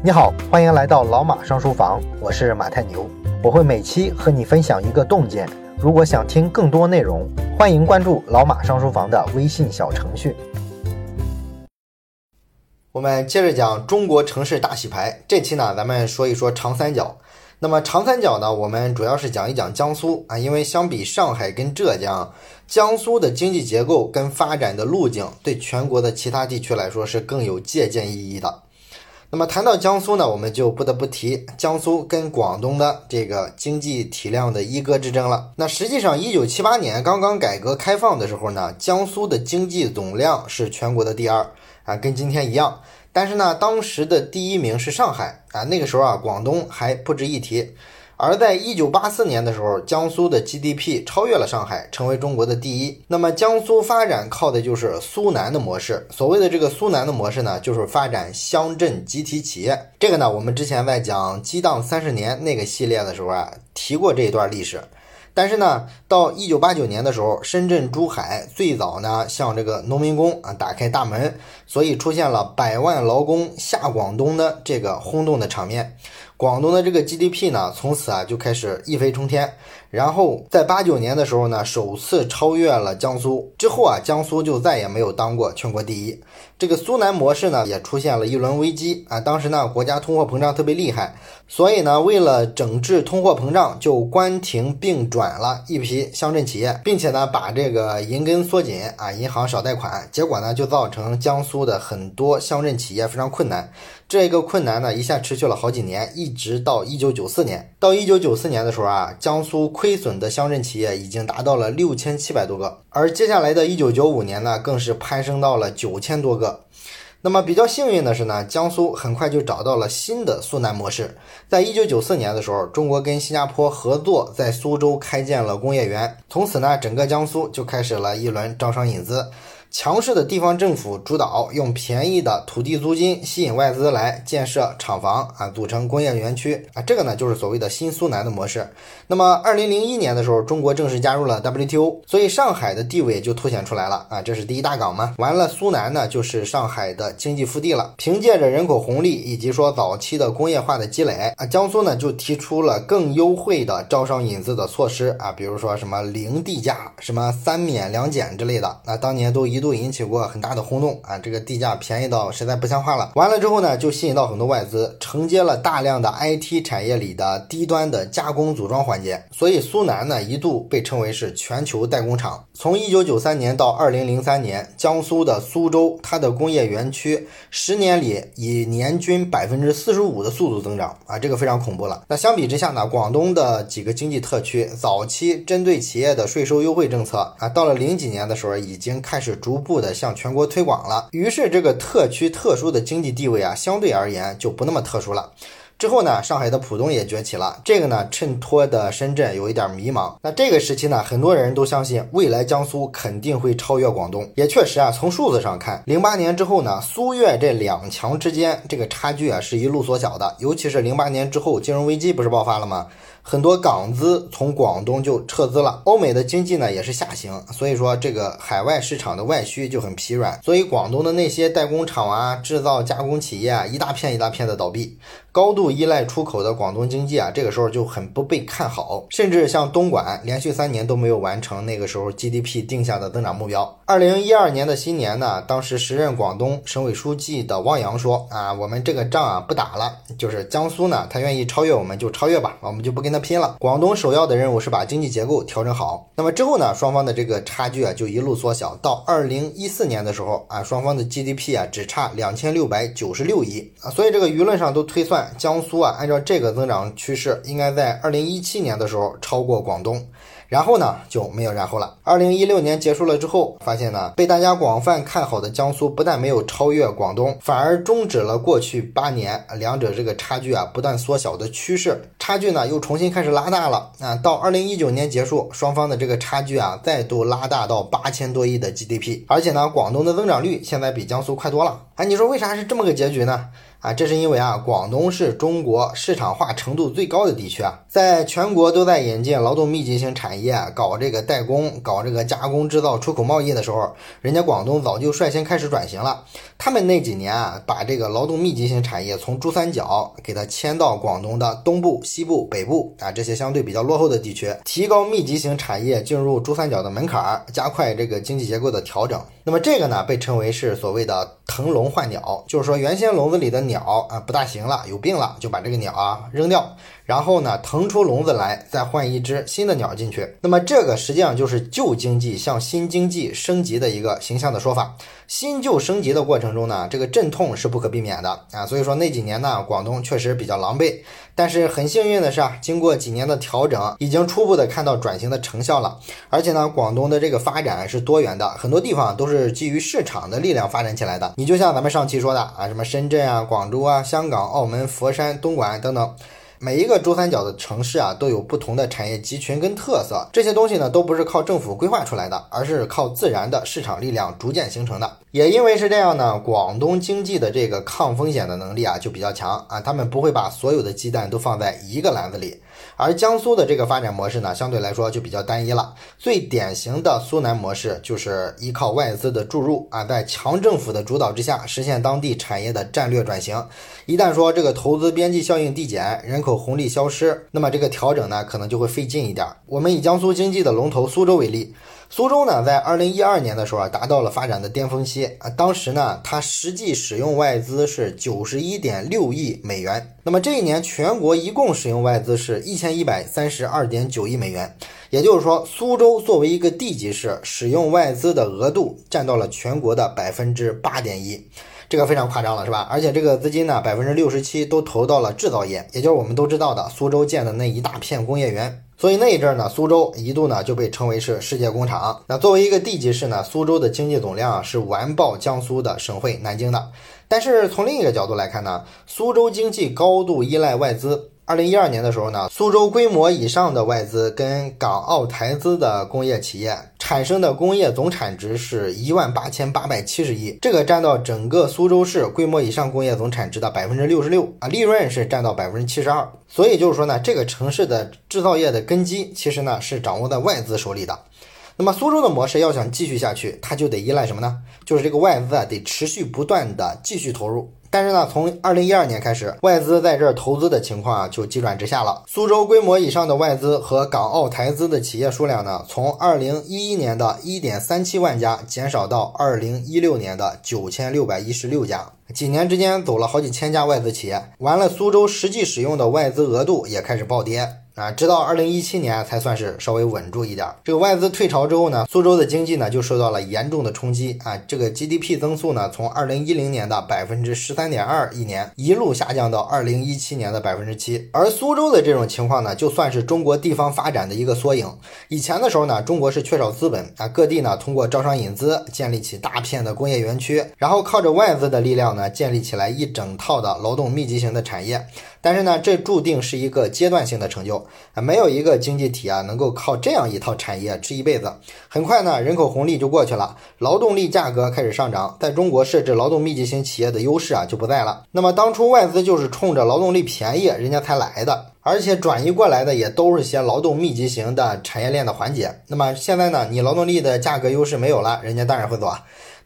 你好，欢迎来到老马上书房，我是马太牛，我会每期和你分享一个洞见。如果想听更多内容，欢迎关注老马上书房的微信小程序。我们接着讲中国城市大洗牌，这期呢，咱们说一说长三角。那么长三角呢，我们主要是讲一讲江苏啊，因为相比上海跟浙江，江苏的经济结构跟发展的路径，对全国的其他地区来说是更有借鉴意义的。那么谈到江苏呢，我们就不得不提江苏跟广东的这个经济体量的一哥之争了。那实际上，一九七八年刚刚改革开放的时候呢，江苏的经济总量是全国的第二啊，跟今天一样。但是呢，当时的第一名是上海啊，那个时候啊，广东还不值一提。而在一九八四年的时候，江苏的 GDP 超越了上海，成为中国的第一。那么江苏发展靠的就是苏南的模式。所谓的这个苏南的模式呢，就是发展乡镇集体企业。这个呢，我们之前在讲激荡三十年那个系列的时候啊，提过这一段历史。但是呢，到一九八九年的时候，深圳、珠海最早呢向这个农民工啊打开大门，所以出现了百万劳工下广东的这个轰动的场面。广东的这个 GDP 呢，从此啊就开始一飞冲天，然后在八九年的时候呢，首次超越了江苏。之后啊，江苏就再也没有当过全国第一。这个苏南模式呢，也出现了一轮危机啊。当时呢，国家通货膨胀特别厉害，所以呢，为了整治通货膨胀，就关停并转了一批乡镇企业，并且呢，把这个银根缩紧啊，银行少贷款。结果呢，就造成江苏的很多乡镇企业非常困难。这个困难呢，一下持续了好几年，一直到一九九四年。到一九九四年的时候啊，江苏亏损的乡镇企业已经达到了六千七百多个，而接下来的一九九五年呢，更是攀升到了九千多个。那么比较幸运的是呢，江苏很快就找到了新的苏南模式。在一九九四年的时候，中国跟新加坡合作，在苏州开建了工业园，从此呢，整个江苏就开始了一轮招商引资。强势的地方政府主导，用便宜的土地租金吸引外资来建设厂房啊，组成工业园区啊，这个呢就是所谓的新苏南的模式。那么，二零零一年的时候，中国正式加入了 WTO，所以上海的地位就凸显出来了啊，这是第一大港嘛。完了，苏南呢就是上海的经济腹地了。凭借着人口红利以及说早期的工业化的积累啊，江苏呢就提出了更优惠的招商引资的措施啊，比如说什么零地价、什么三免两减之类的，那当年都一。一度引起过很大的轰动啊！这个地价便宜到实在不像话了。完了之后呢，就吸引到很多外资，承接了大量的 IT 产业里的低端的加工组装环节。所以苏南呢，一度被称为是全球代工厂。从一九九三年到二零零三年，江苏的苏州，它的工业园区十年里以年均百分之四十五的速度增长啊，这个非常恐怖了。那相比之下呢，广东的几个经济特区早期针对企业的税收优惠政策啊，到了零几年的时候已经开始。逐步的向全国推广了，于是这个特区特殊的经济地位啊，相对而言就不那么特殊了。之后呢，上海的浦东也崛起了，这个呢衬托的深圳有一点迷茫。那这个时期呢，很多人都相信未来江苏肯定会超越广东，也确实啊，从数字上看，零八年之后呢，苏粤这两强之间这个差距啊是一路缩小的，尤其是零八年之后金融危机不是爆发了吗？很多港资从广东就撤资了，欧美的经济呢也是下行，所以说这个海外市场的外需就很疲软，所以广东的那些代工厂啊、制造加工企业啊，一大片一大片的倒闭，高度依赖出口的广东经济啊，这个时候就很不被看好，甚至像东莞连续三年都没有完成那个时候 GDP 定下的增长目标。二零一二年的新年呢，当时时任广东省委书记的汪洋说啊，我们这个仗啊不打了，就是江苏呢，他愿意超越我们就超越吧，我们就不跟他。拼了！广东首要的任务是把经济结构调整好。那么之后呢，双方的这个差距啊就一路缩小。到二零一四年的时候啊，双方的 GDP 啊只差两千六百九十六亿啊。所以这个舆论上都推算，江苏啊按照这个增长趋势，应该在二零一七年的时候超过广东。然后呢就没有然后了。二零一六年结束了之后，发现呢被大家广泛看好的江苏不但没有超越广东，反而终止了过去八年两者这个差距啊不断缩小的趋势，差距呢又重新开始拉大了啊。到二零一九年结束，双方的这个差距啊再度拉大到八千多亿的 GDP，而且呢广东的增长率现在比江苏快多了。哎，你说为啥是这么个结局呢？啊，这是因为啊，广东是中国市场化程度最高的地区啊，在全国都在引进劳动密集型产业，搞这个代工，搞这个加工制造、出口贸易的时候，人家广东早就率先开始转型了。他们那几年啊，把这个劳动密集型产业从珠三角给它迁到广东的东部、西部、北部啊这些相对比较落后的地区，提高密集型产业进入珠三角的门槛，加快这个经济结构的调整。那么这个呢，被称为是所谓的腾笼换鸟，就是说原先笼子里的鸟啊不大行了，有病了，就把这个鸟啊扔掉，然后呢腾出笼子来，再换一只新的鸟进去。那么这个实际上就是旧经济向新经济升级的一个形象的说法。新旧升级的过程中呢，这个阵痛是不可避免的啊，所以说那几年呢，广东确实比较狼狈。但是很幸运的是啊，经过几年的调整，已经初步的看到转型的成效了。而且呢，广东的这个发展是多元的，很多地方都是基于市场的力量发展起来的。你就像咱们上期说的啊，什么深圳啊、广州啊、香港、澳门、佛山、东莞等等。每一个珠三角的城市啊，都有不同的产业集群跟特色，这些东西呢，都不是靠政府规划出来的，而是靠自然的市场力量逐渐形成的。也因为是这样呢，广东经济的这个抗风险的能力啊，就比较强啊，他们不会把所有的鸡蛋都放在一个篮子里。而江苏的这个发展模式呢，相对来说就比较单一了。最典型的苏南模式就是依靠外资的注入啊，在强政府的主导之下，实现当地产业的战略转型。一旦说这个投资边际效应递减，人口红利消失，那么这个调整呢，可能就会费劲一点。我们以江苏经济的龙头苏州为例。苏州呢，在二零一二年的时候啊，达到了发展的巅峰期啊。当时呢，它实际使用外资是九十一点六亿美元。那么这一年，全国一共使用外资是一千一百三十二点九亿美元。也就是说，苏州作为一个地级市，使用外资的额度占到了全国的百分之八点一，这个非常夸张了，是吧？而且这个资金呢，百分之六十七都投到了制造业，也就是我们都知道的苏州建的那一大片工业园。所以那一阵儿呢，苏州一度呢就被称为是世界工厂。那作为一个地级市呢，苏州的经济总量是完爆江苏的省会南京的。但是从另一个角度来看呢，苏州经济高度依赖外资。二零一二年的时候呢，苏州规模以上的外资跟港澳台资的工业企业产生的工业总产值是一万八千八百七十亿，这个占到整个苏州市规模以上工业总产值的百分之六十六啊，利润是占到百分之七十二。所以就是说呢，这个城市的制造业的根基其实呢是掌握在外资手里的。那么苏州的模式要想继续下去，它就得依赖什么呢？就是这个外资啊得持续不断的继续投入。但是呢，从二零一二年开始，外资在这儿投资的情况啊就急转直下了。苏州规模以上的外资和港澳台资的企业数量呢，从二零一一年的一点三七万家减少到二零一六年的九千六百一十六家，几年之间走了好几千家外资企业。完了，苏州实际使用的外资额度也开始暴跌。啊，直到二零一七年才算是稍微稳住一点。这个外资退潮之后呢，苏州的经济呢就受到了严重的冲击啊。这个 GDP 增速呢，从二零一零年的百分之十三点二一年一路下降到二零一七年的百分之七。而苏州的这种情况呢，就算是中国地方发展的一个缩影。以前的时候呢，中国是缺少资本啊，各地呢通过招商引资建立起大片的工业园区，然后靠着外资的力量呢，建立起来一整套的劳动密集型的产业。但是呢，这注定是一个阶段性的成就啊，没有一个经济体啊能够靠这样一套产业吃一辈子。很快呢，人口红利就过去了，劳动力价格开始上涨，在中国设置劳动密集型企业的优势啊就不在了。那么当初外资就是冲着劳动力便宜，人家才来的，而且转移过来的也都是些劳动密集型的产业链的环节。那么现在呢，你劳动力的价格优势没有了，人家当然会走。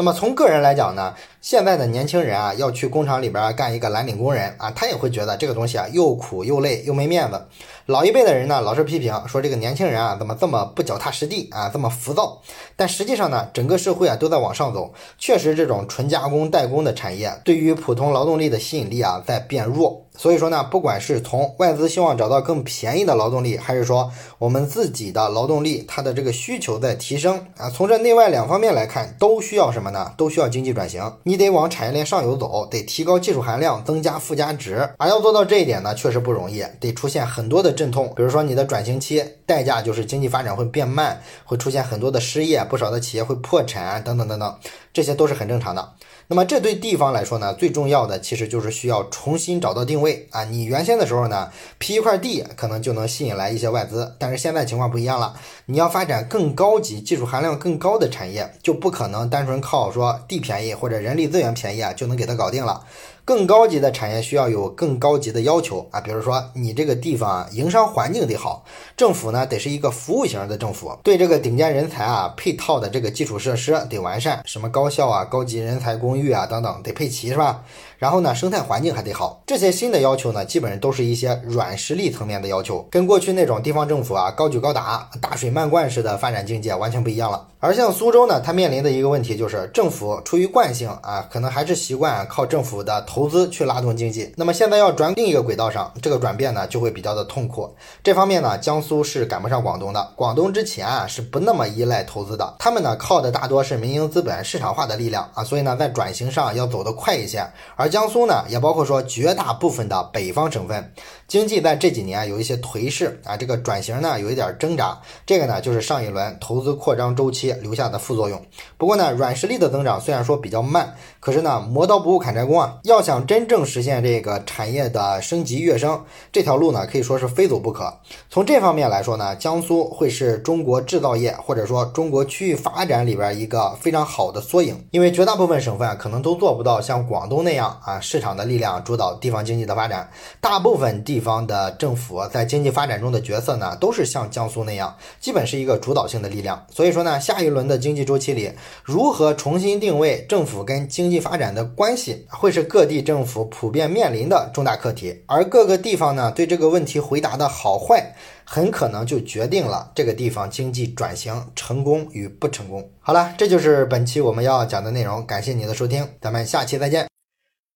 那么从个人来讲呢，现在的年轻人啊，要去工厂里边干一个蓝领工人啊，他也会觉得这个东西啊又苦又累又没面子。老一辈的人呢，老是批评说这个年轻人啊，怎么这么不脚踏实地啊，这么浮躁。但实际上呢，整个社会啊都在往上走，确实这种纯加工代工的产业对于普通劳动力的吸引力啊在变弱。所以说呢，不管是从外资希望找到更便宜的劳动力，还是说我们自己的劳动力，它的这个需求在提升啊，从这内外两方面来看，都需要什么呢？都需要经济转型。你得往产业链上游走，得提高技术含量，增加附加值。而要做到这一点呢，确实不容易，得出现很多的阵痛。比如说你的转型期，代价就是经济发展会变慢，会出现很多的失业，不少的企业会破产，等等等等，这些都是很正常的。那么这对地方来说呢，最重要的其实就是需要重新找到定位啊！你原先的时候呢，批一块地可能就能吸引来一些外资，但是现在情况不一样了，你要发展更高级、技术含量更高的产业，就不可能单纯靠说地便宜或者人力资源便宜啊就能给它搞定了。更高级的产业需要有更高级的要求啊，比如说你这个地方营商环境得好，政府呢得是一个服务型的政府，对这个顶尖人才啊配套的这个基础设施得完善，什么高校啊、高级人才公寓啊等等得配齐，是吧？然后呢，生态环境还得好，这些新的要求呢，基本上都是一些软实力层面的要求，跟过去那种地方政府啊高举高打、大水漫灌式的发展境界完全不一样了。而像苏州呢，它面临的一个问题就是，政府出于惯性啊，可能还是习惯靠政府的投投资去拉动经济。那么现在要转另一个轨道上，这个转变呢就会比较的痛苦。这方面呢，江苏是赶不上广东的。广东之前啊是不那么依赖投资的，他们呢靠的大多是民营资本、市场化的力量啊，所以呢在转型上要走得快一些。而江苏呢，也包括说绝大部分的北方省份，经济在这几年有一些颓势啊，这个转型呢有一点挣扎。这个呢就是上一轮投资扩张周期留下的副作用。不过呢，软实力的增长虽然说比较慢，可是呢磨刀不误砍柴工啊，要想想真正实现这个产业的升级跃升，这条路呢可以说是非走不可。从这方面来说呢，江苏会是中国制造业或者说中国区域发展里边一个非常好的缩影，因为绝大部分省份可能都做不到像广东那样。啊，市场的力量主导地方经济的发展，大部分地方的政府在经济发展中的角色呢，都是像江苏那样，基本是一个主导性的力量。所以说呢，下一轮的经济周期里，如何重新定位政府跟经济发展的关系，会是各地政府普遍面临的重大课题。而各个地方呢，对这个问题回答的好坏，很可能就决定了这个地方经济转型成功与不成功。好了，这就是本期我们要讲的内容，感谢你的收听，咱们下期再见。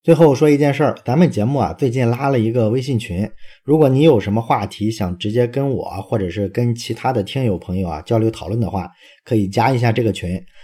最后说一件事儿，咱们节目啊最近拉了一个微信群，如果你有什么话题想直接跟我或者是跟其他的听友朋友啊交流讨论的话，可以加一下这个群。